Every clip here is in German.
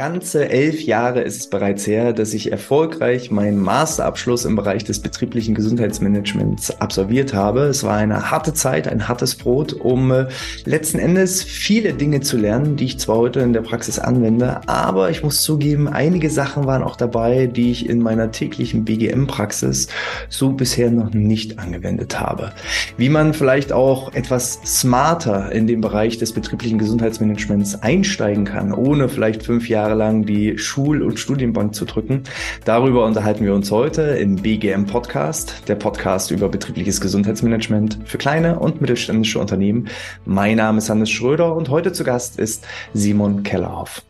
Ganze elf Jahre ist es bereits her, dass ich erfolgreich meinen Masterabschluss im Bereich des betrieblichen Gesundheitsmanagements absolviert habe. Es war eine harte Zeit, ein hartes Brot, um äh, letzten Endes viele Dinge zu lernen, die ich zwar heute in der Praxis anwende, aber ich muss zugeben, einige Sachen waren auch dabei, die ich in meiner täglichen BGM-Praxis so bisher noch nicht angewendet habe. Wie man vielleicht auch etwas smarter in den Bereich des betrieblichen Gesundheitsmanagements einsteigen kann, ohne vielleicht fünf Jahre Jahre lang die Schul- und Studienbank zu drücken. Darüber unterhalten wir uns heute im BGM Podcast, der Podcast über betriebliches Gesundheitsmanagement für kleine und mittelständische Unternehmen. Mein Name ist Hannes Schröder und heute zu Gast ist Simon Kellerhoff.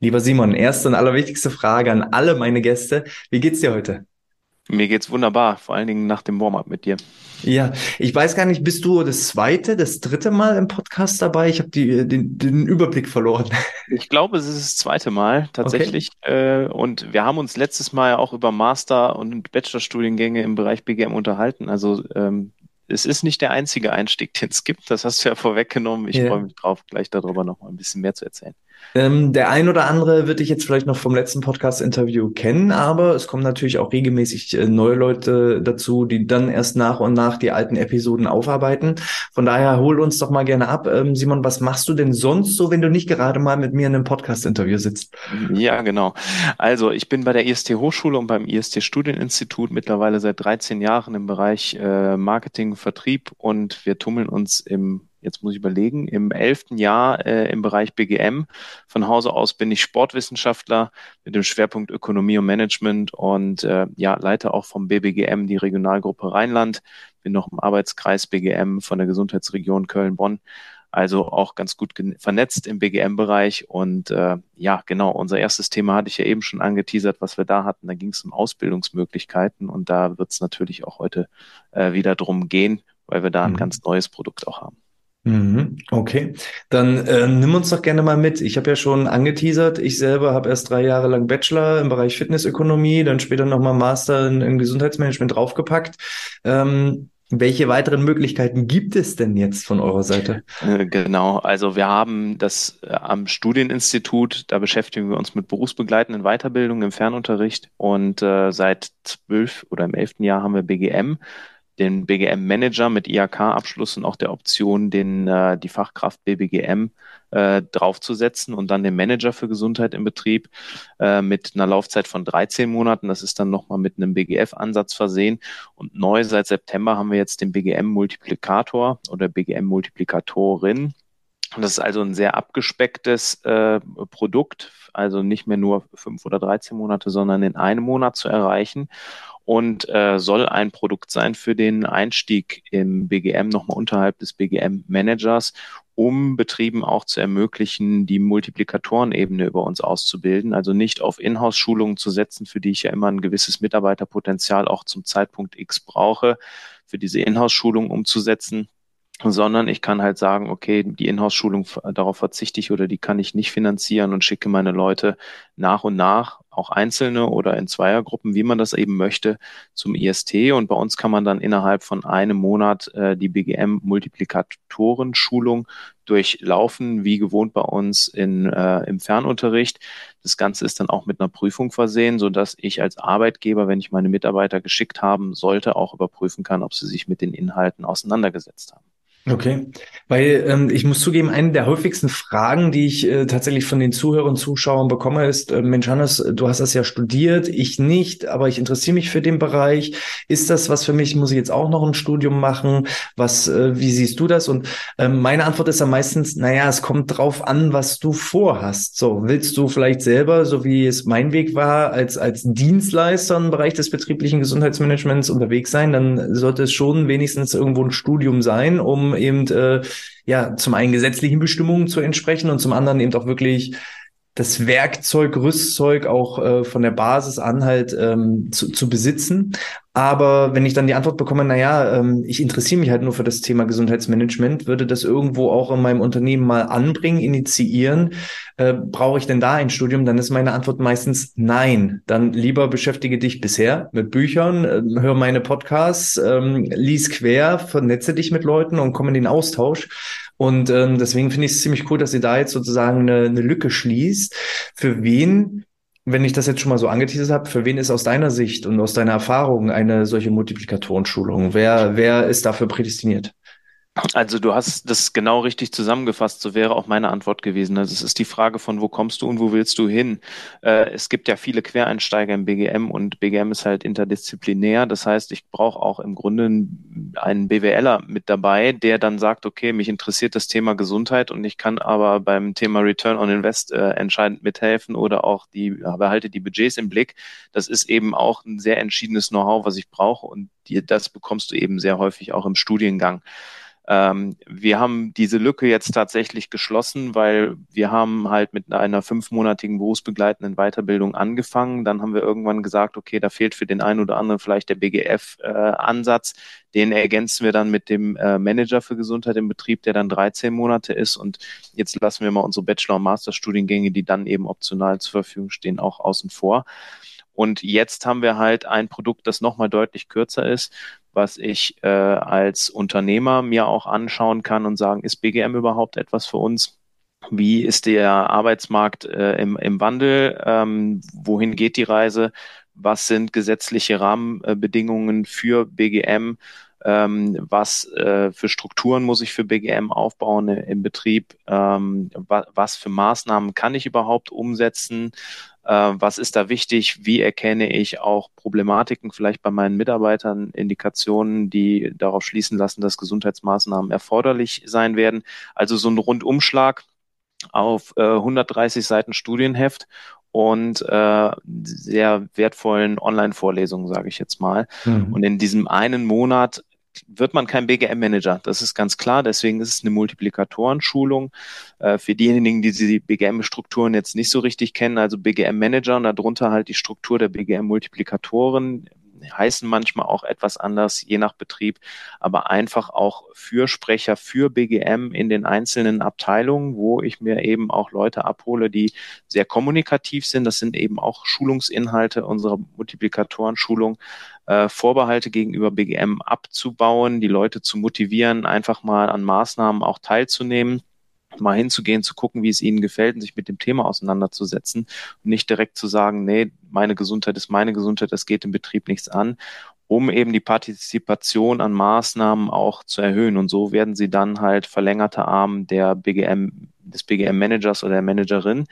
Lieber Simon, erste und allerwichtigste Frage an alle meine Gäste. Wie geht's dir heute? Mir geht's wunderbar, vor allen Dingen nach dem Warm-up mit dir. Ja, ich weiß gar nicht, bist du das zweite, das dritte Mal im Podcast dabei? Ich habe den, den Überblick verloren. Ich glaube, es ist das zweite Mal tatsächlich. Okay. Äh, und wir haben uns letztes Mal ja auch über Master- und Bachelorstudiengänge im Bereich BGM unterhalten. Also ähm, es ist nicht der einzige Einstieg, den es gibt. Das hast du ja vorweggenommen. Ich ja. freue mich drauf, gleich darüber noch mal ein bisschen mehr zu erzählen. Ähm, der ein oder andere wird dich jetzt vielleicht noch vom letzten Podcast-Interview kennen, aber es kommen natürlich auch regelmäßig äh, neue Leute dazu, die dann erst nach und nach die alten Episoden aufarbeiten. Von daher hol uns doch mal gerne ab. Ähm, Simon, was machst du denn sonst so, wenn du nicht gerade mal mit mir in einem Podcast-Interview sitzt? Ja, genau. Also ich bin bei der IST Hochschule und beim IST Studieninstitut mittlerweile seit 13 Jahren im Bereich äh, Marketing, Vertrieb und wir tummeln uns im jetzt muss ich überlegen, im elften Jahr äh, im Bereich BGM. Von Hause aus bin ich Sportwissenschaftler mit dem Schwerpunkt Ökonomie und Management und äh, ja, leite auch vom BBGM die Regionalgruppe Rheinland, bin noch im Arbeitskreis BGM von der Gesundheitsregion Köln-Bonn. Also auch ganz gut vernetzt im BGM-Bereich. Und äh, ja, genau, unser erstes Thema hatte ich ja eben schon angeteasert, was wir da hatten. Da ging es um Ausbildungsmöglichkeiten und da wird es natürlich auch heute äh, wieder drum gehen, weil wir da ein mhm. ganz neues Produkt auch haben. Mhm, okay, dann äh, nimm uns doch gerne mal mit. Ich habe ja schon angeteasert, ich selber habe erst drei Jahre lang Bachelor im Bereich Fitnessökonomie, dann später nochmal Master in, in, Gesundheitsmanagement draufgepackt. Ähm, welche weiteren Möglichkeiten gibt es denn jetzt von eurer Seite? Äh, genau, also wir haben das äh, am Studieninstitut, da beschäftigen wir uns mit berufsbegleitenden Weiterbildungen im Fernunterricht und äh, seit zwölf oder im elften Jahr haben wir BGM den BGM-Manager mit IHK-Abschluss und auch der Option, den, äh, die Fachkraft BBGM äh, draufzusetzen und dann den Manager für Gesundheit im Betrieb äh, mit einer Laufzeit von 13 Monaten. Das ist dann nochmal mit einem BGF-Ansatz versehen. Und neu seit September haben wir jetzt den BGM-Multiplikator oder BGM-Multiplikatorin. Das ist also ein sehr abgespecktes äh, Produkt, also nicht mehr nur fünf oder 13 Monate, sondern in einem Monat zu erreichen. Und äh, soll ein Produkt sein für den Einstieg im BGM nochmal unterhalb des BGM-Managers, um Betrieben auch zu ermöglichen, die Multiplikatorenebene über uns auszubilden, also nicht auf Inhouse-Schulungen zu setzen, für die ich ja immer ein gewisses Mitarbeiterpotenzial auch zum Zeitpunkt X brauche, für diese Inhouse-Schulung umzusetzen, sondern ich kann halt sagen, okay, die Inhouse-Schulung, darauf verzichte ich oder die kann ich nicht finanzieren und schicke meine Leute nach und nach, auch einzelne oder in Zweiergruppen, wie man das eben möchte, zum IST. Und bei uns kann man dann innerhalb von einem Monat äh, die BGM-Multiplikatoren-Schulung durchlaufen, wie gewohnt bei uns in, äh, im Fernunterricht. Das Ganze ist dann auch mit einer Prüfung versehen, so dass ich als Arbeitgeber, wenn ich meine Mitarbeiter geschickt haben sollte, auch überprüfen kann, ob sie sich mit den Inhalten auseinandergesetzt haben. Okay, weil ähm, ich muss zugeben, eine der häufigsten Fragen, die ich äh, tatsächlich von den Zuhörern und Zuschauern bekomme, ist, äh, Mensch Hannes, du hast das ja studiert, ich nicht, aber ich interessiere mich für den Bereich. Ist das was für mich? Muss ich jetzt auch noch ein Studium machen? Was, äh, wie siehst du das? Und äh, meine Antwort ist dann meistens, naja, es kommt drauf an, was du vorhast. So, willst du vielleicht selber, so wie es mein Weg war, als, als Dienstleister im Bereich des betrieblichen Gesundheitsmanagements unterwegs sein, dann sollte es schon wenigstens irgendwo ein Studium sein, um eben äh, ja zum einen gesetzlichen Bestimmungen zu entsprechen und zum anderen eben auch wirklich das Werkzeug, Rüstzeug auch äh, von der Basis an halt ähm, zu, zu besitzen. Aber wenn ich dann die Antwort bekomme, na ja, ähm, ich interessiere mich halt nur für das Thema Gesundheitsmanagement, würde das irgendwo auch in meinem Unternehmen mal anbringen, initiieren, äh, brauche ich denn da ein Studium? Dann ist meine Antwort meistens nein. Dann lieber beschäftige dich bisher mit Büchern, äh, hör meine Podcasts, ähm, lies quer, vernetze dich mit Leuten und komm in den Austausch. Und ähm, deswegen finde ich es ziemlich cool, dass sie da jetzt sozusagen eine, eine Lücke schließt. Für wen wenn ich das jetzt schon mal so angeteasert habe, für wen ist aus deiner Sicht und aus deiner Erfahrung eine solche Multiplikatorenschulung? Wer, wer ist dafür prädestiniert? Also du hast das genau richtig zusammengefasst, so wäre auch meine Antwort gewesen. Also es ist die Frage von, wo kommst du und wo willst du hin? Äh, es gibt ja viele Quereinsteiger im BGM und BGM ist halt interdisziplinär. Das heißt, ich brauche auch im Grunde einen BWLer mit dabei, der dann sagt, okay, mich interessiert das Thema Gesundheit und ich kann aber beim Thema Return on Invest äh, entscheidend mithelfen oder auch die, behalte die Budgets im Blick. Das ist eben auch ein sehr entschiedenes Know-how, was ich brauche und die, das bekommst du eben sehr häufig auch im Studiengang. Ähm, wir haben diese Lücke jetzt tatsächlich geschlossen, weil wir haben halt mit einer fünfmonatigen berufsbegleitenden Weiterbildung angefangen. Dann haben wir irgendwann gesagt, okay, da fehlt für den einen oder anderen vielleicht der BGF-Ansatz. Äh, den ergänzen wir dann mit dem äh, Manager für Gesundheit im Betrieb, der dann 13 Monate ist. Und jetzt lassen wir mal unsere Bachelor- und Masterstudiengänge, die dann eben optional zur Verfügung stehen, auch außen vor. Und jetzt haben wir halt ein Produkt, das nochmal deutlich kürzer ist, was ich äh, als Unternehmer mir auch anschauen kann und sagen, ist BGM überhaupt etwas für uns? Wie ist der Arbeitsmarkt äh, im, im Wandel? Ähm, wohin geht die Reise? Was sind gesetzliche Rahmenbedingungen für BGM? Ähm, was äh, für Strukturen muss ich für BGM aufbauen im Betrieb? Ähm, wa was für Maßnahmen kann ich überhaupt umsetzen? Äh, was ist da wichtig? Wie erkenne ich auch Problematiken vielleicht bei meinen Mitarbeitern, Indikationen, die darauf schließen lassen, dass Gesundheitsmaßnahmen erforderlich sein werden? Also so ein Rundumschlag auf äh, 130 Seiten Studienheft und äh, sehr wertvollen Online-Vorlesungen, sage ich jetzt mal. Mhm. Und in diesem einen Monat wird man kein BGM-Manager. Das ist ganz klar. Deswegen ist es eine Multiplikatorenschulung. Äh, für diejenigen, die die BGM-Strukturen jetzt nicht so richtig kennen, also BGM-Manager und darunter halt die Struktur der BGM-Multiplikatoren heißen manchmal auch etwas anders, je nach Betrieb, aber einfach auch Fürsprecher für BGM in den einzelnen Abteilungen, wo ich mir eben auch Leute abhole, die sehr kommunikativ sind. Das sind eben auch Schulungsinhalte unserer Multiplikatoren-Schulung, äh, Vorbehalte gegenüber BGM abzubauen, die Leute zu motivieren, einfach mal an Maßnahmen auch teilzunehmen mal hinzugehen, zu gucken, wie es ihnen gefällt und sich mit dem Thema auseinanderzusetzen und nicht direkt zu sagen, nee, meine Gesundheit ist meine Gesundheit, das geht im Betrieb nichts an, um eben die Partizipation an Maßnahmen auch zu erhöhen. Und so werden sie dann halt verlängerte Arm der BGM, des BGM-Managers oder der Managerin.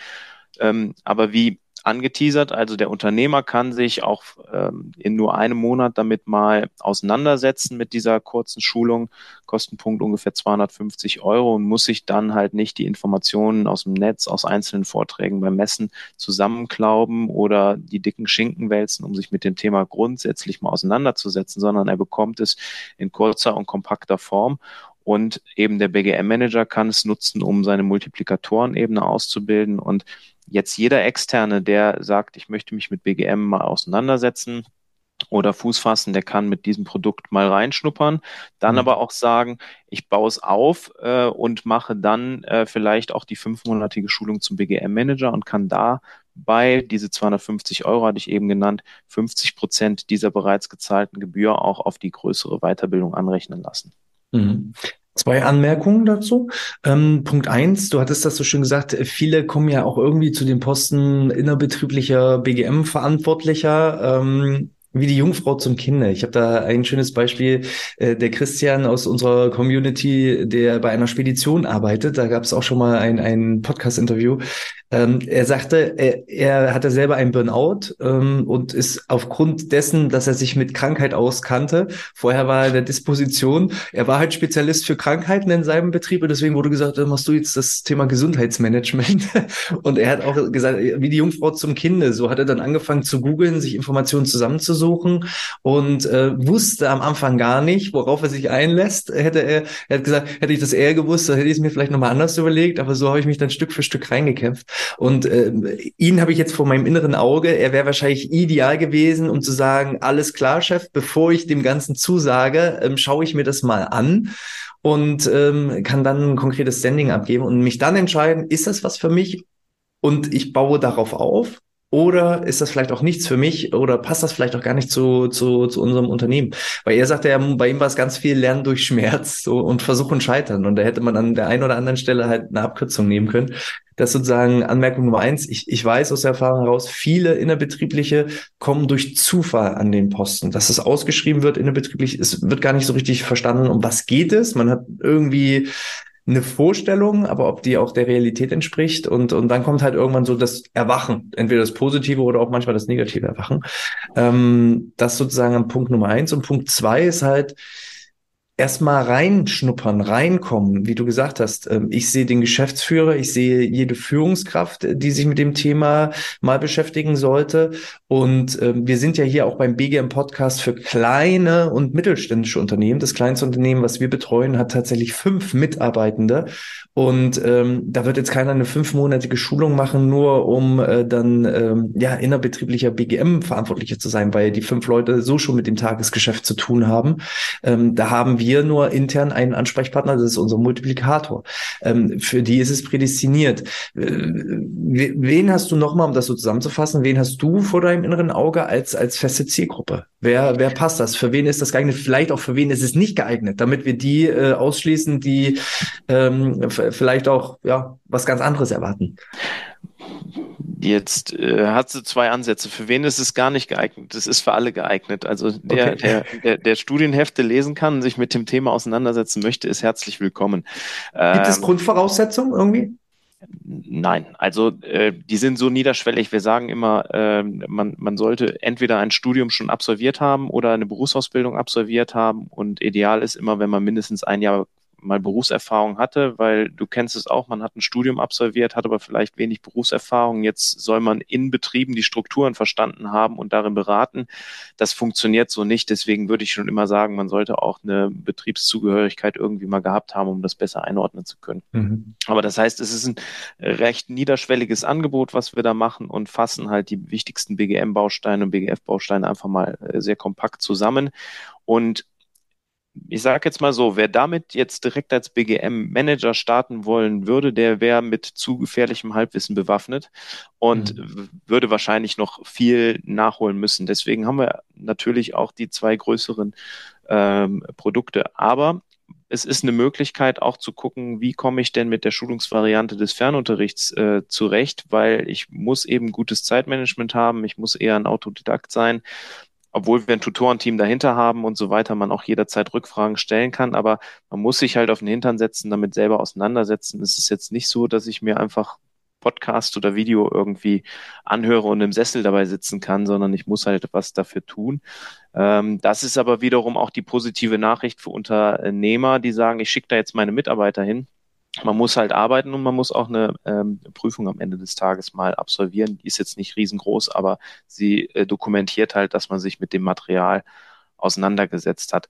Ähm, aber wie angeteasert. Also der Unternehmer kann sich auch ähm, in nur einem Monat damit mal auseinandersetzen mit dieser kurzen Schulung. Kostenpunkt ungefähr 250 Euro und muss sich dann halt nicht die Informationen aus dem Netz, aus einzelnen Vorträgen beim Messen zusammenklauben oder die dicken Schinken wälzen, um sich mit dem Thema grundsätzlich mal auseinanderzusetzen, sondern er bekommt es in kurzer und kompakter Form und eben der BGM-Manager kann es nutzen, um seine Multiplikatorenebene auszubilden und jetzt jeder Externe, der sagt, ich möchte mich mit BGM mal auseinandersetzen, oder Fuß fassen, der kann mit diesem Produkt mal reinschnuppern, dann mhm. aber auch sagen, ich baue es auf äh, und mache dann äh, vielleicht auch die fünfmonatige Schulung zum BGM-Manager und kann dabei diese 250 Euro hatte ich eben genannt, 50 Prozent dieser bereits gezahlten Gebühr auch auf die größere Weiterbildung anrechnen lassen. Mhm. Zwei Anmerkungen dazu. Ähm, Punkt eins, du hattest das so schön gesagt, viele kommen ja auch irgendwie zu den Posten innerbetrieblicher BGM-Verantwortlicher. Ähm, wie die Jungfrau zum Kinder. Ich habe da ein schönes Beispiel, äh, der Christian aus unserer Community, der bei einer Spedition arbeitet. Da gab es auch schon mal ein, ein Podcast-Interview. Ähm, er sagte, er, er hatte selber einen Burnout ähm, und ist aufgrund dessen, dass er sich mit Krankheit auskannte, vorher war er in der Disposition, er war halt Spezialist für Krankheiten in seinem Betrieb und deswegen wurde gesagt, dann machst du jetzt das Thema Gesundheitsmanagement. und er hat auch gesagt, wie die Jungfrau zum Kinde. So hat er dann angefangen zu googeln, sich Informationen zusammenzusuchen und äh, wusste am Anfang gar nicht, worauf er sich einlässt. Hätte er, er hat gesagt, hätte ich das eher gewusst, dann hätte ich es mir vielleicht nochmal anders überlegt, aber so habe ich mich dann Stück für Stück reingekämpft. Und äh, ihn habe ich jetzt vor meinem inneren Auge. Er wäre wahrscheinlich ideal gewesen, um zu sagen, alles klar, Chef, bevor ich dem Ganzen zusage, ähm, schaue ich mir das mal an und ähm, kann dann ein konkretes Standing abgeben und mich dann entscheiden, ist das was für mich? Und ich baue darauf auf Oder ist das vielleicht auch nichts für mich oder passt das vielleicht auch gar nicht zu, zu, zu unserem Unternehmen? Weil er sagte ja, bei ihm war es ganz viel Lernen durch Schmerz so, und Versuchen scheitern. Und da hätte man an der einen oder anderen Stelle halt eine Abkürzung nehmen können. Das ist sozusagen Anmerkung Nummer eins. Ich, ich weiß aus der Erfahrung heraus, viele innerbetriebliche kommen durch Zufall an den Posten. Dass es ausgeschrieben wird innerbetrieblich, es wird gar nicht so richtig verstanden, um was geht es. Man hat irgendwie eine Vorstellung, aber ob die auch der Realität entspricht. Und, und dann kommt halt irgendwann so das Erwachen, entweder das Positive oder auch manchmal das negative Erwachen. Ähm, das sozusagen Punkt Nummer eins. Und Punkt zwei ist halt, erstmal reinschnuppern, reinkommen, wie du gesagt hast. Ähm, ich sehe den Geschäftsführer, ich sehe jede Führungskraft, die sich mit dem Thema mal beschäftigen sollte. Und ähm, wir sind ja hier auch beim BGM Podcast für kleine und mittelständische Unternehmen. Das kleinste Unternehmen, was wir betreuen, hat tatsächlich fünf Mitarbeitende. Und ähm, da wird jetzt keiner eine fünfmonatige Schulung machen, nur um äh, dann ähm, ja innerbetrieblicher BGM verantwortlicher zu sein, weil die fünf Leute so schon mit dem Tagesgeschäft zu tun haben. Ähm, da haben wir nur intern einen Ansprechpartner, das ist unser Multiplikator. Ähm, für die ist es prädestiniert. Äh, wen hast du nochmal, um das so zusammenzufassen, wen hast du vor deinem inneren Auge als, als feste Zielgruppe? Wer, wer passt das? Für wen ist das geeignet? Vielleicht auch für wen ist es nicht geeignet, damit wir die äh, ausschließen, die ähm, vielleicht auch ja was ganz anderes erwarten. Jetzt äh, hat sie zwei Ansätze. Für wen ist es gar nicht geeignet? Das ist für alle geeignet. Also der, okay. der, der, der Studienhefte lesen kann und sich mit dem Thema auseinandersetzen möchte, ist herzlich willkommen. Gibt es ähm, Grundvoraussetzungen irgendwie? Nein, also äh, die sind so niederschwellig. Wir sagen immer, äh, man, man sollte entweder ein Studium schon absolviert haben oder eine Berufsausbildung absolviert haben. Und ideal ist immer, wenn man mindestens ein Jahr mal Berufserfahrung hatte, weil du kennst es auch, man hat ein Studium absolviert, hat aber vielleicht wenig Berufserfahrung. Jetzt soll man in Betrieben die Strukturen verstanden haben und darin beraten. Das funktioniert so nicht. Deswegen würde ich schon immer sagen, man sollte auch eine Betriebszugehörigkeit irgendwie mal gehabt haben, um das besser einordnen zu können. Mhm. Aber das heißt, es ist ein recht niederschwelliges Angebot, was wir da machen und fassen halt die wichtigsten BGM-Bausteine und BGF-Bausteine einfach mal äh, sehr kompakt zusammen. Und ich sage jetzt mal so, wer damit jetzt direkt als BGM-Manager starten wollen würde, der wäre mit zu gefährlichem Halbwissen bewaffnet und mhm. würde wahrscheinlich noch viel nachholen müssen. Deswegen haben wir natürlich auch die zwei größeren ähm, Produkte. Aber es ist eine Möglichkeit auch zu gucken, wie komme ich denn mit der Schulungsvariante des Fernunterrichts äh, zurecht, weil ich muss eben gutes Zeitmanagement haben, ich muss eher ein Autodidakt sein obwohl wir ein Tutorenteam dahinter haben und so weiter, man auch jederzeit Rückfragen stellen kann, aber man muss sich halt auf den Hintern setzen, damit selber auseinandersetzen. Es ist jetzt nicht so, dass ich mir einfach Podcast oder Video irgendwie anhöre und im Sessel dabei sitzen kann, sondern ich muss halt was dafür tun. Ähm, das ist aber wiederum auch die positive Nachricht für Unternehmer, die sagen, ich schicke da jetzt meine Mitarbeiter hin man muss halt arbeiten und man muss auch eine ähm, Prüfung am Ende des Tages mal absolvieren. Die ist jetzt nicht riesengroß, aber sie äh, dokumentiert halt, dass man sich mit dem Material auseinandergesetzt hat.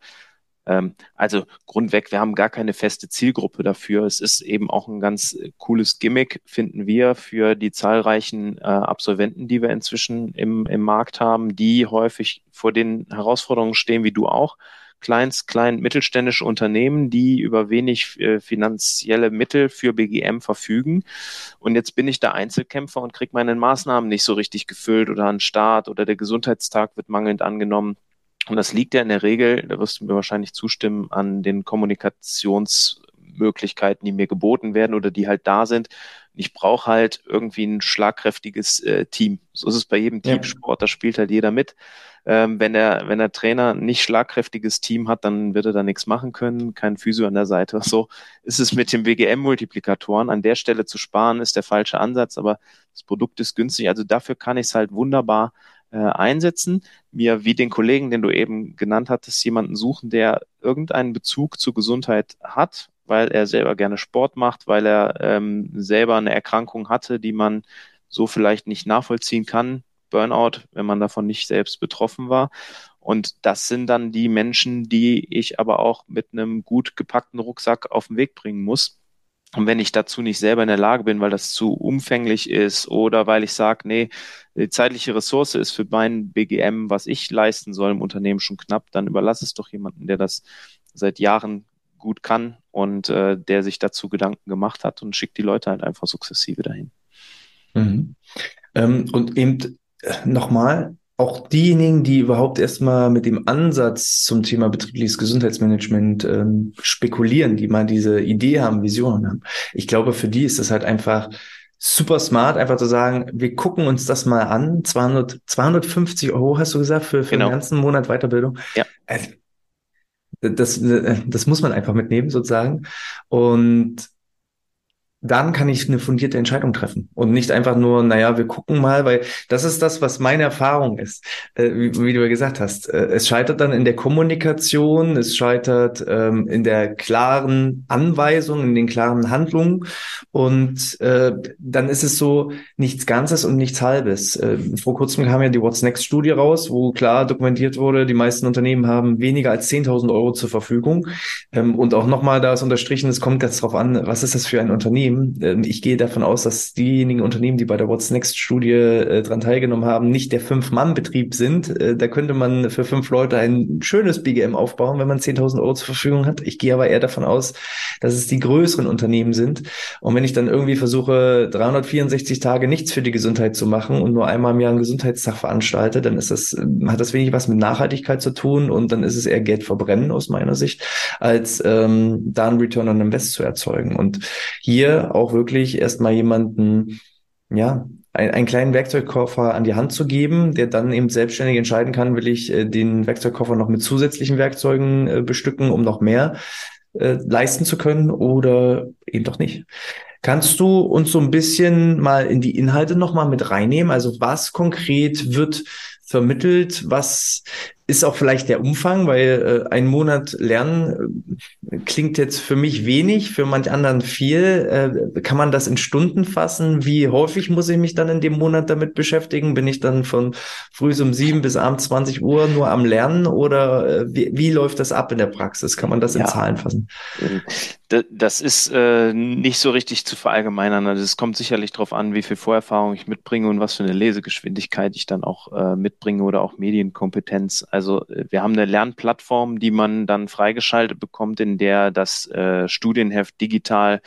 Ähm, also grundweg, wir haben gar keine feste Zielgruppe dafür. Es ist eben auch ein ganz äh, cooles Gimmick, finden wir, für die zahlreichen äh, Absolventen, die wir inzwischen im, im Markt haben, die häufig vor den Herausforderungen stehen, wie du auch kleinst, klein, mittelständische Unternehmen, die über wenig äh, finanzielle Mittel für BGM verfügen. Und jetzt bin ich der Einzelkämpfer und kriege meine Maßnahmen nicht so richtig gefüllt oder an Start oder der Gesundheitstag wird mangelnd angenommen. Und das liegt ja in der Regel, da wirst du mir wahrscheinlich zustimmen, an den Kommunikationsmöglichkeiten, die mir geboten werden oder die halt da sind. Ich brauche halt irgendwie ein schlagkräftiges äh, Team. So ist es bei jedem Teamsport, da spielt halt jeder mit. Ähm, wenn der, wenn der Trainer nicht schlagkräftiges Team hat, dann wird er da nichts machen können, kein Physio an der Seite. So ist es mit den WGM-Multiplikatoren. An der Stelle zu sparen ist der falsche Ansatz, aber das Produkt ist günstig. Also dafür kann ich es halt wunderbar äh, einsetzen, mir wie den Kollegen, den du eben genannt hattest, jemanden suchen, der irgendeinen Bezug zur Gesundheit hat, weil er selber gerne Sport macht, weil er ähm, selber eine Erkrankung hatte, die man so vielleicht nicht nachvollziehen kann, Burnout, wenn man davon nicht selbst betroffen war. Und das sind dann die Menschen, die ich aber auch mit einem gut gepackten Rucksack auf den Weg bringen muss. Und wenn ich dazu nicht selber in der Lage bin, weil das zu umfänglich ist oder weil ich sage, nee, die zeitliche Ressource ist für mein BGM, was ich leisten soll im Unternehmen schon knapp, dann überlasse es doch jemanden, der das seit Jahren gut kann und äh, der sich dazu Gedanken gemacht hat und schickt die Leute halt einfach sukzessive dahin. Mhm. Ähm, und eben äh, nochmal, auch diejenigen, die überhaupt erstmal mit dem Ansatz zum Thema betriebliches Gesundheitsmanagement ähm, spekulieren, die mal diese Idee haben, Visionen haben. Ich glaube, für die ist das halt einfach super smart, einfach zu sagen, wir gucken uns das mal an. 200, 250 Euro hast du gesagt für, für genau. den ganzen Monat Weiterbildung. Ja. Also, das, das muss man einfach mitnehmen sozusagen. Und dann kann ich eine fundierte Entscheidung treffen und nicht einfach nur, naja, wir gucken mal, weil das ist das, was meine Erfahrung ist, äh, wie, wie, du ja gesagt hast. Äh, es scheitert dann in der Kommunikation, es scheitert ähm, in der klaren Anweisung, in den klaren Handlungen und äh, dann ist es so nichts Ganzes und nichts Halbes. Äh, vor kurzem kam ja die What's Next Studie raus, wo klar dokumentiert wurde, die meisten Unternehmen haben weniger als 10.000 Euro zur Verfügung ähm, und auch nochmal da ist unterstrichen, es kommt ganz drauf an, was ist das für ein Unternehmen? Unternehmen. Ähm, ich gehe davon aus, dass diejenigen Unternehmen, die bei der What's Next Studie äh, dran teilgenommen haben, nicht der Fünf-Mann-Betrieb sind. Äh, da könnte man für fünf Leute ein schönes BGM aufbauen, wenn man 10.000 Euro zur Verfügung hat. Ich gehe aber eher davon aus, dass es die größeren Unternehmen sind. Und wenn ich dann irgendwie versuche, 364 Tage nichts für die Gesundheit zu machen und nur einmal im Jahr einen Gesundheitstag veranstalte, dann ist das, hat das wenig was mit Nachhaltigkeit zu tun und dann ist es eher Geld verbrennen aus meiner Sicht, als ähm, da einen Return on Invest zu erzeugen. Und auch wirklich erstmal jemanden, ja, ein, einen kleinen Werkzeugkoffer an die Hand zu geben, der dann eben selbstständig entscheiden kann, will ich äh, den Werkzeugkoffer noch mit zusätzlichen Werkzeugen äh, bestücken, um noch mehr äh, leisten zu können oder eben doch nicht. Kannst du uns so ein bisschen mal in die Inhalte nochmal mit reinnehmen? Also was konkret wird vermittelt? Was ist auch vielleicht der Umfang, weil äh, ein Monat lernen äh, klingt jetzt für mich wenig, für manch anderen viel. Äh, kann man das in Stunden fassen? Wie häufig muss ich mich dann in dem Monat damit beschäftigen? Bin ich dann von früh um sieben bis abends 20 Uhr nur am Lernen oder äh, wie, wie läuft das ab in der Praxis? Kann man das in ja. Zahlen fassen? Das ist äh, nicht so richtig zu verallgemeinern. Also es kommt sicherlich darauf an, wie viel Vorerfahrung ich mitbringe und was für eine Lesegeschwindigkeit ich dann auch äh, mitbringe oder auch Medienkompetenz. Also äh, wir haben eine Lernplattform, die man dann freigeschaltet bekommt, in der das äh, Studienheft digital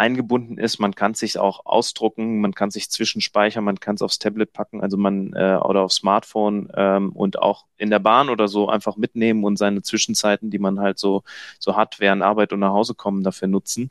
eingebunden ist. Man kann es sich auch ausdrucken, man kann sich zwischenspeichern, man kann es aufs Tablet packen, also man äh, oder aufs Smartphone ähm, und auch in der Bahn oder so einfach mitnehmen und seine Zwischenzeiten, die man halt so so hat während Arbeit und nach Hause kommen, dafür nutzen.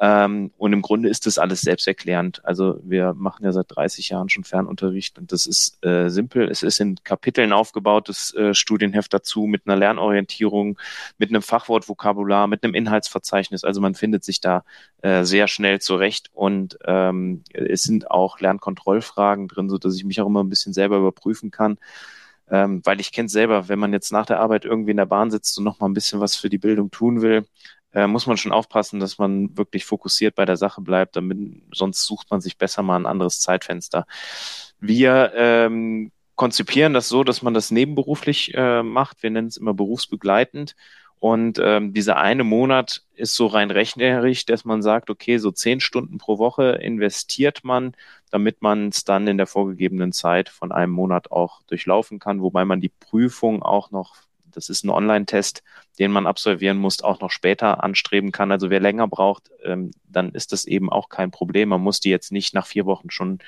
Ähm, und im Grunde ist das alles selbsterklärend. Also wir machen ja seit 30 Jahren schon Fernunterricht und das ist äh, simpel. Es ist in Kapiteln aufgebautes äh, Studienheft dazu mit einer Lernorientierung, mit einem Fachwortvokabular, mit einem Inhaltsverzeichnis. Also man findet sich da äh, sehr schnell zurecht und ähm, es sind auch Lernkontrollfragen drin, so dass ich mich auch immer ein bisschen selber überprüfen kann. Ähm, weil ich kenne selber, wenn man jetzt nach der Arbeit irgendwie in der Bahn sitzt und noch mal ein bisschen was für die Bildung tun will, äh, muss man schon aufpassen, dass man wirklich fokussiert bei der Sache bleibt, damit sonst sucht man sich besser mal ein anderes Zeitfenster. Wir ähm, konzipieren das so, dass man das nebenberuflich äh, macht. Wir nennen es immer berufsbegleitend. Und ähm, dieser eine Monat ist so rein rechnerisch, dass man sagt, okay, so zehn Stunden pro Woche investiert man, damit man es dann in der vorgegebenen Zeit von einem Monat auch durchlaufen kann, wobei man die Prüfung auch noch, das ist ein Online-Test, den man absolvieren muss, auch noch später anstreben kann. Also wer länger braucht, ähm, dann ist das eben auch kein Problem. Man muss die jetzt nicht nach vier Wochen schon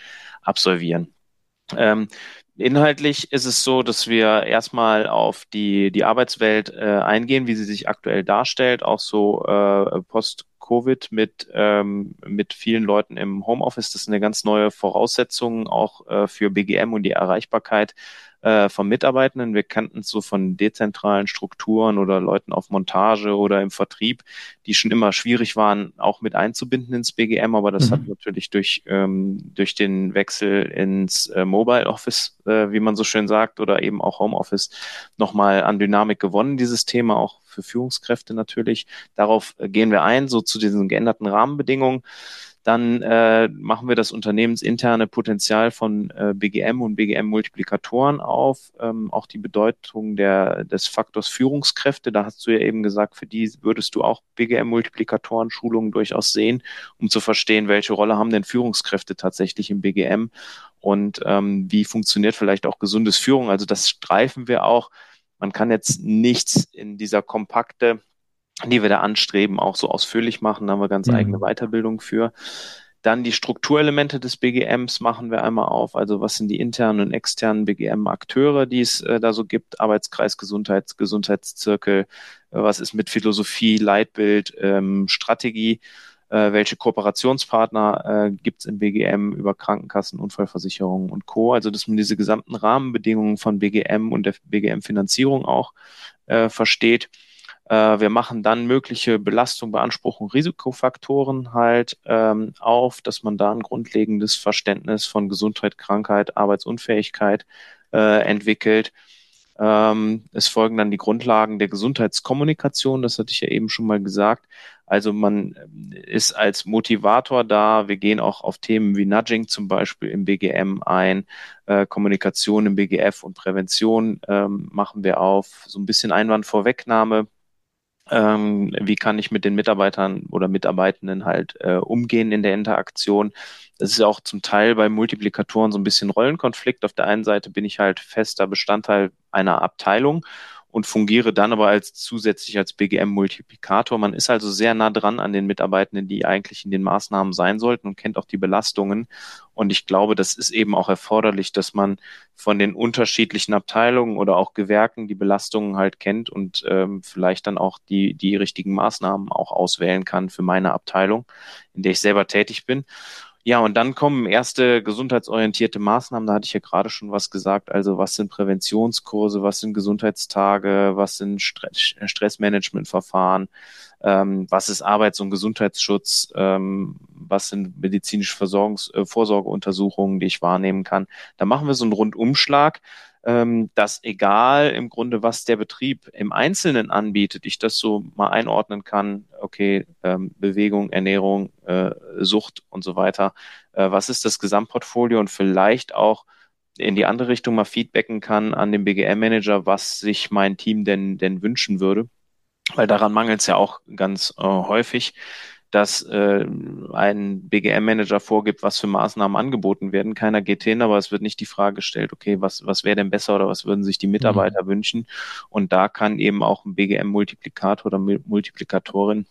absolvieren. Ähm, inhaltlich ist es so, dass wir erstmal auf die, die Arbeitswelt äh, eingehen, wie sie sich aktuell darstellt, auch so äh, post-Covid mit, ähm, mit vielen Leuten im Homeoffice. Das ist eine ganz neue Voraussetzung auch äh, für BGM und die Erreichbarkeit äh, von Mitarbeitenden. Wir kannten es so von dezentralen Strukturen oder Leuten auf Montage oder im Vertrieb, die schon immer schwierig waren, auch mit einzubinden ins BGM. Aber das mhm. hat natürlich durch, ähm, durch den Wechsel ins äh, Mobile Office, äh, wie man so schön sagt, oder eben auch Homeoffice nochmal an Dynamik gewonnen, dieses Thema, auch für Führungskräfte natürlich. Darauf äh, gehen wir ein, so zu diesen geänderten Rahmenbedingungen. Dann äh, machen wir das unternehmensinterne Potenzial von äh, BGM und BGM-Multiplikatoren auf, ähm, auch die Bedeutung der, des Faktors Führungskräfte. Da hast du ja eben gesagt, für die würdest du auch BGM-Multiplikatoren-Schulungen durchaus sehen, um zu verstehen, welche Rolle haben denn Führungskräfte tatsächlich im BGM und ähm, wie funktioniert vielleicht auch gesundes Führung. Also das streifen wir auch. Man kann jetzt nichts in dieser kompakte die wir da anstreben, auch so ausführlich machen. Da haben wir ganz mhm. eigene Weiterbildung für. Dann die Strukturelemente des BGMs machen wir einmal auf. Also was sind die internen und externen BGM-Akteure, die es äh, da so gibt? Arbeitskreis, Gesundheits, Gesundheitszirkel. Äh, was ist mit Philosophie, Leitbild, ähm, Strategie? Äh, welche Kooperationspartner äh, gibt es im BGM über Krankenkassen, Unfallversicherungen und Co. Also dass man diese gesamten Rahmenbedingungen von BGM und der BGM-Finanzierung auch äh, versteht. Äh, wir machen dann mögliche Belastung, Beanspruchung, Risikofaktoren halt ähm, auf, dass man da ein grundlegendes Verständnis von Gesundheit, Krankheit, Arbeitsunfähigkeit äh, entwickelt. Ähm, es folgen dann die Grundlagen der Gesundheitskommunikation, das hatte ich ja eben schon mal gesagt. Also man äh, ist als Motivator da. Wir gehen auch auf Themen wie Nudging zum Beispiel im BGM ein, äh, Kommunikation im BGF und Prävention ähm, machen wir auf, so ein bisschen Einwandvorwegnahme, ähm, wie kann ich mit den Mitarbeitern oder Mitarbeitenden halt äh, umgehen in der Interaktion. Das ist auch zum Teil bei Multiplikatoren so ein bisschen Rollenkonflikt. Auf der einen Seite bin ich halt fester Bestandteil einer Abteilung und fungiere dann aber als zusätzlich als BGM-Multiplikator. Man ist also sehr nah dran an den Mitarbeitenden, die eigentlich in den Maßnahmen sein sollten und kennt auch die Belastungen. Und ich glaube, das ist eben auch erforderlich, dass man von den unterschiedlichen Abteilungen oder auch Gewerken die Belastungen halt kennt und ähm, vielleicht dann auch die, die richtigen Maßnahmen auch auswählen kann für meine Abteilung, in der ich selber tätig bin. Ja, und dann kommen erste gesundheitsorientierte Maßnahmen. Da hatte ich ja gerade schon was gesagt. Also was sind Präventionskurse, was sind Gesundheitstage, was sind Stress Stressmanagementverfahren, ähm, was ist Arbeits- und Gesundheitsschutz, ähm, was sind medizinische Versorgungs äh, Vorsorgeuntersuchungen, die ich wahrnehmen kann. Da machen wir so einen Rundumschlag dass egal im Grunde, was der Betrieb im Einzelnen anbietet, ich das so mal einordnen kann, okay, ähm, Bewegung, Ernährung, äh, Sucht und so weiter, äh, was ist das Gesamtportfolio und vielleicht auch in die andere Richtung mal feedbacken kann an den BGM-Manager, was sich mein Team denn, denn wünschen würde. Weil daran mangelt es ja auch ganz äh, häufig dass äh, ein BGM-Manager vorgibt, was für Maßnahmen angeboten werden. Keiner geht hin, aber es wird nicht die Frage gestellt, okay, was, was wäre denn besser oder was würden sich die Mitarbeiter mhm. wünschen? Und da kann eben auch ein BGM-Multiplikator oder Multiplikatorin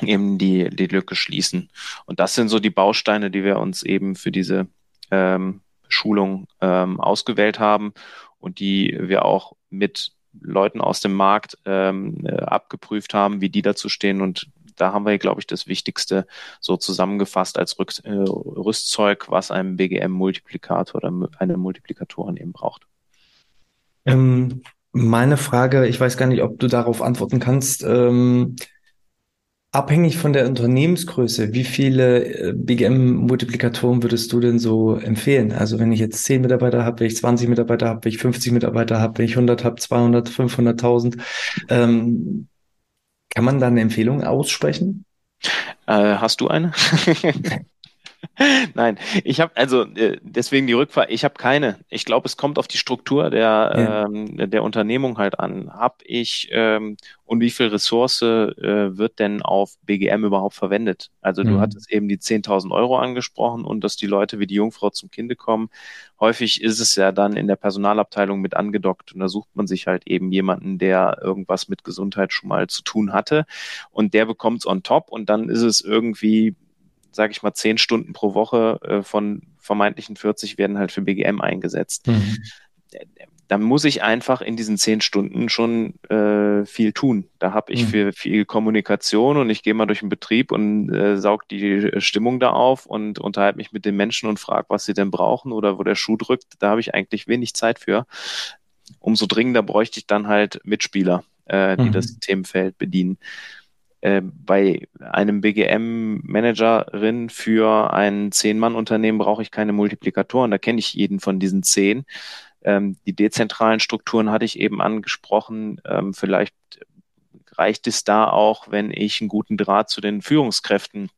eben die, die Lücke schließen. Und das sind so die Bausteine, die wir uns eben für diese ähm, Schulung ähm, ausgewählt haben und die wir auch mit Leuten aus dem Markt ähm, äh, abgeprüft haben, wie die dazu stehen und da haben wir, glaube ich, das Wichtigste so zusammengefasst als Rück, äh, Rüstzeug, was ein BGM-Multiplikator oder eine Multiplikatorin eben braucht. Ähm, meine Frage, ich weiß gar nicht, ob du darauf antworten kannst. Ähm, abhängig von der Unternehmensgröße, wie viele äh, BGM-Multiplikatoren würdest du denn so empfehlen? Also wenn ich jetzt 10 Mitarbeiter habe, wenn ich 20 Mitarbeiter habe, wenn ich 50 Mitarbeiter habe, wenn ich 100 habe, 200, 500.000, ähm, kann man da eine Empfehlung aussprechen? Äh, hast du eine? Nein, ich habe also äh, deswegen die Rückfahrt. Ich habe keine. Ich glaube, es kommt auf die Struktur der ja. ähm, der Unternehmung halt an. Hab ich ähm, und wie viel Ressource äh, wird denn auf BGM überhaupt verwendet? Also mhm. du hattest eben die 10.000 Euro angesprochen und dass die Leute wie die Jungfrau zum Kinde kommen. Häufig ist es ja dann in der Personalabteilung mit angedockt und da sucht man sich halt eben jemanden, der irgendwas mit Gesundheit schon mal zu tun hatte und der bekommt es on top und dann ist es irgendwie sage ich mal, zehn Stunden pro Woche äh, von vermeintlichen 40 werden halt für BGM eingesetzt. Mhm. Da muss ich einfach in diesen zehn Stunden schon äh, viel tun. Da habe ich mhm. für viel Kommunikation und ich gehe mal durch den Betrieb und äh, saug die Stimmung da auf und unterhalte mich mit den Menschen und frage, was sie denn brauchen oder wo der Schuh drückt. Da habe ich eigentlich wenig Zeit für. Umso dringender bräuchte ich dann halt Mitspieler, äh, die mhm. das Themenfeld bedienen. Äh, bei einem BGM-Managerin für ein Zehn-Mann-Unternehmen brauche ich keine Multiplikatoren. Da kenne ich jeden von diesen zehn. Ähm, die dezentralen Strukturen hatte ich eben angesprochen. Ähm, vielleicht reicht es da auch, wenn ich einen guten Draht zu den Führungskräften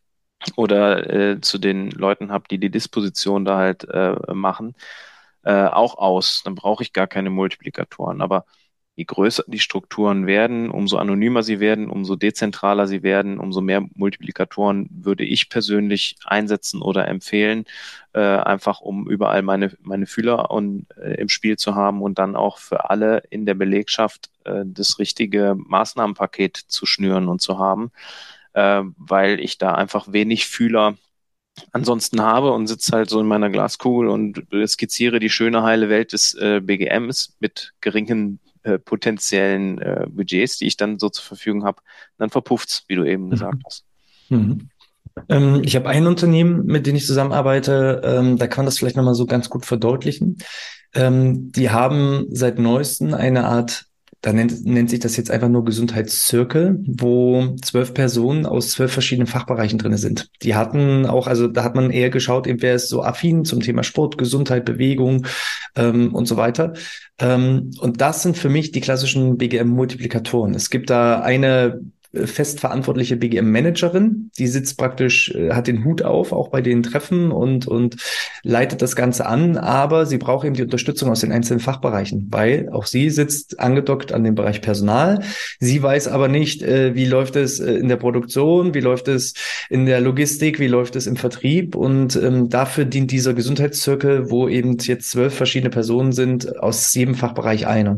oder äh, zu den Leuten habe, die die Disposition da halt äh, machen, äh, auch aus. Dann brauche ich gar keine Multiplikatoren. Aber je größer die Strukturen werden, umso anonymer sie werden, umso dezentraler sie werden, umso mehr Multiplikatoren würde ich persönlich einsetzen oder empfehlen, äh, einfach um überall meine, meine Fühler und, äh, im Spiel zu haben und dann auch für alle in der Belegschaft äh, das richtige Maßnahmenpaket zu schnüren und zu haben, äh, weil ich da einfach wenig Fühler ansonsten habe und sitze halt so in meiner Glaskugel und skizziere die schöne heile Welt des äh, BGMs mit geringen äh, potenziellen äh, Budgets, die ich dann so zur Verfügung habe, dann verpufft's, wie du eben mhm. gesagt hast. Mhm. Ähm, ich habe ein Unternehmen, mit dem ich zusammenarbeite, ähm, da kann man das vielleicht nochmal so ganz gut verdeutlichen. Ähm, die haben seit neuestem eine Art da nennt, nennt sich das jetzt einfach nur Gesundheitszirkel, wo zwölf Personen aus zwölf verschiedenen Fachbereichen drin sind. Die hatten auch, also da hat man eher geschaut, eben wer ist so affin zum Thema Sport, Gesundheit, Bewegung ähm, und so weiter. Ähm, und das sind für mich die klassischen BGM-Multiplikatoren. Es gibt da eine fest verantwortliche BGM-Managerin. Die sitzt praktisch, äh, hat den Hut auf, auch bei den Treffen und, und leitet das Ganze an. Aber sie braucht eben die Unterstützung aus den einzelnen Fachbereichen, weil auch sie sitzt angedockt an den Bereich Personal. Sie weiß aber nicht, äh, wie läuft es äh, in der Produktion, wie läuft es in der Logistik, wie läuft es im Vertrieb. Und ähm, dafür dient dieser Gesundheitszirkel, wo eben jetzt zwölf verschiedene Personen sind, aus jedem Fachbereich einer.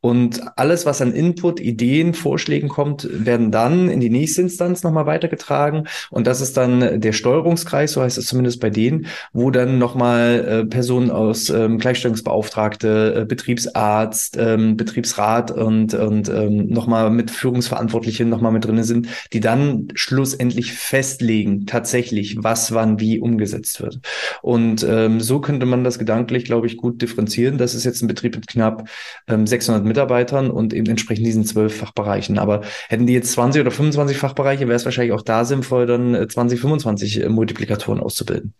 Und alles, was an Input, Ideen, Vorschlägen kommt, werden dann in die nächste Instanz nochmal weitergetragen. Und das ist dann der Steuerungskreis, so heißt es zumindest bei denen, wo dann nochmal äh, Personen aus ähm, Gleichstellungsbeauftragte, äh, Betriebsarzt, ähm, Betriebsrat und, und ähm, nochmal mit Führungsverantwortlichen nochmal mit drinne sind, die dann schlussendlich festlegen, tatsächlich, was wann wie umgesetzt wird. Und ähm, so könnte man das gedanklich, glaube ich, gut differenzieren. Das ist jetzt ein Betrieb mit knapp ähm, 600 Mitarbeitern und eben entsprechend diesen zwölf Fachbereichen. Aber hätten die jetzt 20 oder 25 Fachbereiche, wäre es wahrscheinlich auch da sinnvoll, dann 20, äh, 25 äh, Multiplikatoren auszubilden.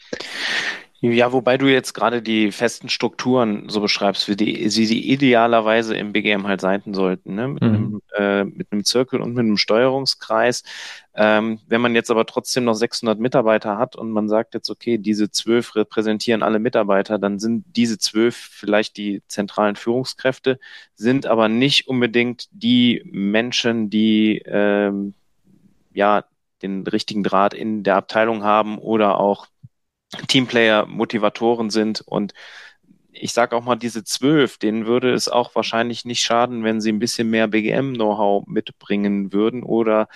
Ja, wobei du jetzt gerade die festen Strukturen so beschreibst, wie die, sie die idealerweise im BGM halt sein sollten, ne? mit, mhm. einem, äh, mit einem Zirkel und mit einem Steuerungskreis. Ähm, wenn man jetzt aber trotzdem noch 600 Mitarbeiter hat und man sagt jetzt, okay, diese zwölf repräsentieren alle Mitarbeiter, dann sind diese zwölf vielleicht die zentralen Führungskräfte, sind aber nicht unbedingt die Menschen, die ähm, ja den richtigen Draht in der Abteilung haben oder auch Teamplayer Motivatoren sind und ich sage auch mal, diese zwölf, denen würde es auch wahrscheinlich nicht schaden, wenn sie ein bisschen mehr BGM-Know-how mitbringen würden oder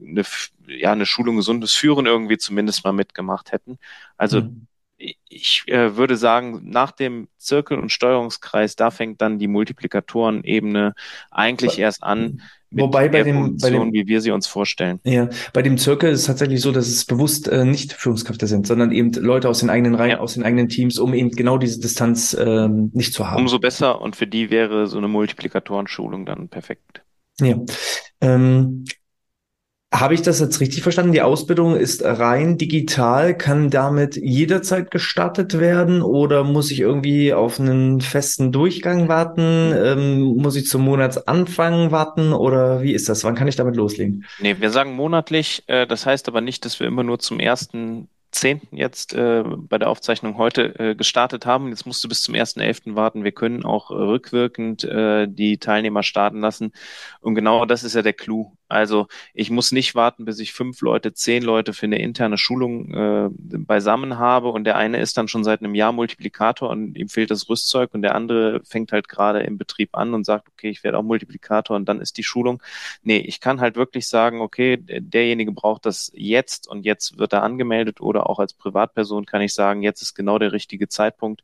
eine, ja, eine Schulung gesundes Führen irgendwie zumindest mal mitgemacht hätten. Also mhm. ich äh, würde sagen, nach dem Zirkel- und Steuerungskreis, da fängt dann die Multiplikatoren-Ebene eigentlich erst an, Wobei bei dem, bei dem, wie wir sie uns vorstellen. Ja, bei dem Zirkel ist es tatsächlich so, dass es bewusst äh, nicht Führungskräfte sind, sondern eben Leute aus den eigenen Reihen, ja. aus den eigenen Teams, um eben genau diese Distanz äh, nicht zu haben. Umso besser und für die wäre so eine Multiplikatorenschulung dann perfekt. Ja. Ähm, habe ich das jetzt richtig verstanden? Die Ausbildung ist rein digital, kann damit jederzeit gestartet werden oder muss ich irgendwie auf einen festen Durchgang warten? Ähm, muss ich zum Monatsanfang warten oder wie ist das? Wann kann ich damit loslegen? Nee, wir sagen monatlich. Äh, das heißt aber nicht, dass wir immer nur zum ersten 10. jetzt äh, bei der Aufzeichnung heute äh, gestartet haben. Jetzt musst du bis zum 1.11. warten. Wir können auch äh, rückwirkend äh, die Teilnehmer starten lassen. Und genau das ist ja der Clou. Also ich muss nicht warten, bis ich fünf Leute, zehn Leute für eine interne Schulung äh, beisammen habe. Und der eine ist dann schon seit einem Jahr Multiplikator und ihm fehlt das Rüstzeug. Und der andere fängt halt gerade im Betrieb an und sagt, okay, ich werde auch Multiplikator und dann ist die Schulung. Nee, ich kann halt wirklich sagen, okay, derjenige braucht das jetzt und jetzt wird er angemeldet. Oder auch als Privatperson kann ich sagen, jetzt ist genau der richtige Zeitpunkt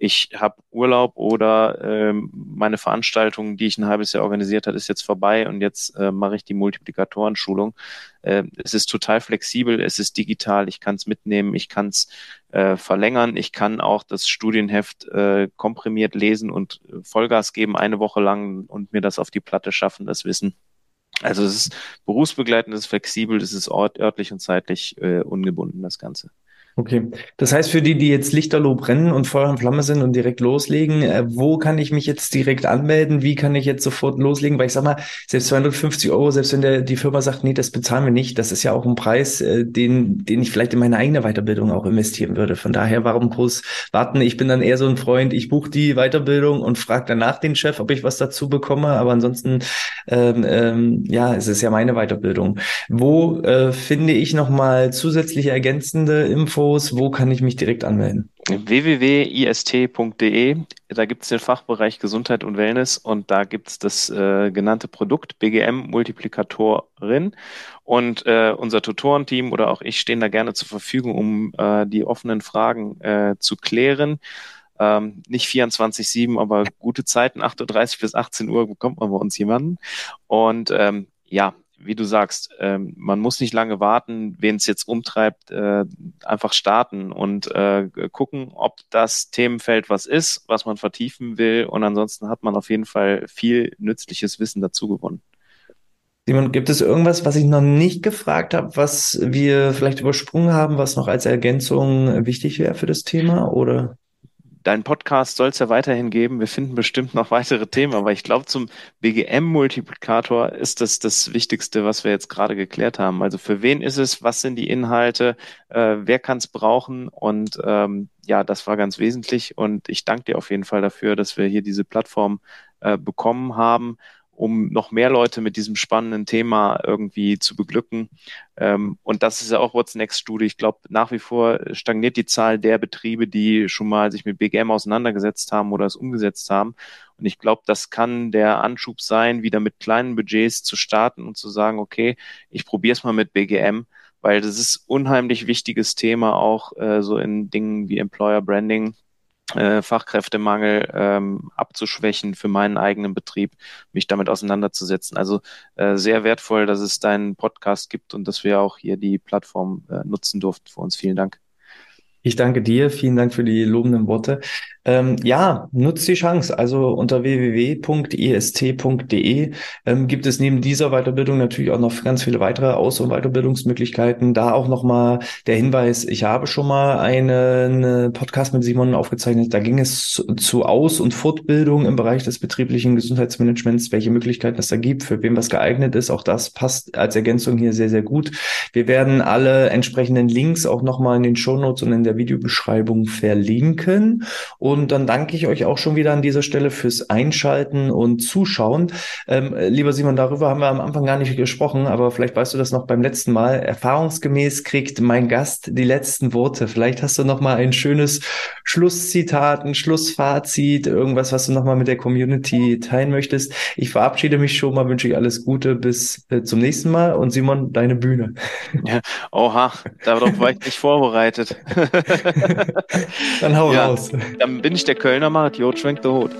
ich habe Urlaub oder ähm, meine Veranstaltung, die ich ein halbes Jahr organisiert habe, ist jetzt vorbei und jetzt äh, mache ich die Multiplikatorenschulung. Äh, es ist total flexibel, es ist digital, ich kann es mitnehmen, ich kann es äh, verlängern, ich kann auch das Studienheft äh, komprimiert lesen und äh, Vollgas geben eine Woche lang und mir das auf die Platte schaffen, das Wissen. Also es ist berufsbegleitend, es ist flexibel, es ist ort, örtlich und zeitlich äh, ungebunden, das Ganze. Okay. Das heißt, für die, die jetzt lichterloh brennen und Feuer und Flamme sind und direkt loslegen, äh, wo kann ich mich jetzt direkt anmelden? Wie kann ich jetzt sofort loslegen? Weil ich sag mal, selbst 250 Euro, selbst wenn der, die Firma sagt, nee, das bezahlen wir nicht, das ist ja auch ein Preis, äh, den, den ich vielleicht in meine eigene Weiterbildung auch investieren würde. Von daher, warum groß warten? Ich bin dann eher so ein Freund, ich buche die Weiterbildung und frage danach den Chef, ob ich was dazu bekomme. Aber ansonsten, ähm, ähm, ja, es ist ja meine Weiterbildung. Wo äh, finde ich nochmal zusätzliche ergänzende Infos? Infos? Wo kann ich mich direkt anmelden? www.ist.de. Da gibt es den Fachbereich Gesundheit und Wellness und da gibt es das äh, genannte Produkt BGM Multiplikatorin. Und äh, unser Tutorenteam oder auch ich stehen da gerne zur Verfügung, um äh, die offenen Fragen äh, zu klären. Ähm, nicht 24-7, aber gute Zeiten, 8.30 Uhr bis 18 Uhr bekommt man bei uns jemanden. Und ähm, ja, wie du sagst, ähm, man muss nicht lange warten, wen es jetzt umtreibt, äh, einfach starten und äh, gucken, ob das Themenfeld was ist, was man vertiefen will. Und ansonsten hat man auf jeden Fall viel nützliches Wissen dazu gewonnen. Simon, gibt es irgendwas, was ich noch nicht gefragt habe, was wir vielleicht übersprungen haben, was noch als Ergänzung wichtig wäre für das Thema? Oder? Deinen Podcast soll es ja weiterhin geben. Wir finden bestimmt noch weitere Themen, aber ich glaube, zum BGM-Multiplikator ist das das Wichtigste, was wir jetzt gerade geklärt haben. Also für wen ist es, was sind die Inhalte, äh, wer kann es brauchen? Und ähm, ja, das war ganz wesentlich. Und ich danke dir auf jeden Fall dafür, dass wir hier diese Plattform äh, bekommen haben um noch mehr Leute mit diesem spannenden Thema irgendwie zu beglücken. Ähm, und das ist ja auch What's Next Studie. Ich glaube, nach wie vor stagniert die Zahl der Betriebe, die schon mal sich mit BGM auseinandergesetzt haben oder es umgesetzt haben. Und ich glaube, das kann der Anschub sein, wieder mit kleinen Budgets zu starten und zu sagen, okay, ich probiere es mal mit BGM, weil das ist unheimlich wichtiges Thema auch äh, so in Dingen wie Employer Branding äh, Fachkräftemangel ähm, abzuschwächen für meinen eigenen Betrieb, mich damit auseinanderzusetzen. Also äh, sehr wertvoll, dass es deinen Podcast gibt und dass wir auch hier die Plattform äh, nutzen durften. Für uns vielen Dank. Ich danke dir. Vielen Dank für die lobenden Worte. Ähm, ja, nutzt die Chance. Also unter www.ist.de ähm, gibt es neben dieser Weiterbildung natürlich auch noch ganz viele weitere Aus- und Weiterbildungsmöglichkeiten. Da auch nochmal der Hinweis, ich habe schon mal einen eine Podcast mit Simon aufgezeichnet. Da ging es zu, zu Aus- und Fortbildung im Bereich des betrieblichen Gesundheitsmanagements, welche Möglichkeiten es da gibt, für wen was geeignet ist. Auch das passt als Ergänzung hier sehr, sehr gut. Wir werden alle entsprechenden Links auch nochmal in den Shownotes und in der Videobeschreibung verlinken. Und und dann danke ich euch auch schon wieder an dieser Stelle fürs Einschalten und Zuschauen. Ähm, lieber Simon, darüber haben wir am Anfang gar nicht gesprochen, aber vielleicht weißt du das noch beim letzten Mal. Erfahrungsgemäß kriegt mein Gast die letzten Worte. Vielleicht hast du noch mal ein schönes Schlusszitat, ein Schlussfazit, irgendwas, was du noch mal mit der Community teilen möchtest. Ich verabschiede mich schon mal, wünsche ich alles Gute bis äh, zum nächsten Mal und Simon, deine Bühne. Ja, oha, darauf war ich nicht vorbereitet. dann hau ja, raus. Dann bin ich der Kölner Marat, Jod schwenkt der Hut.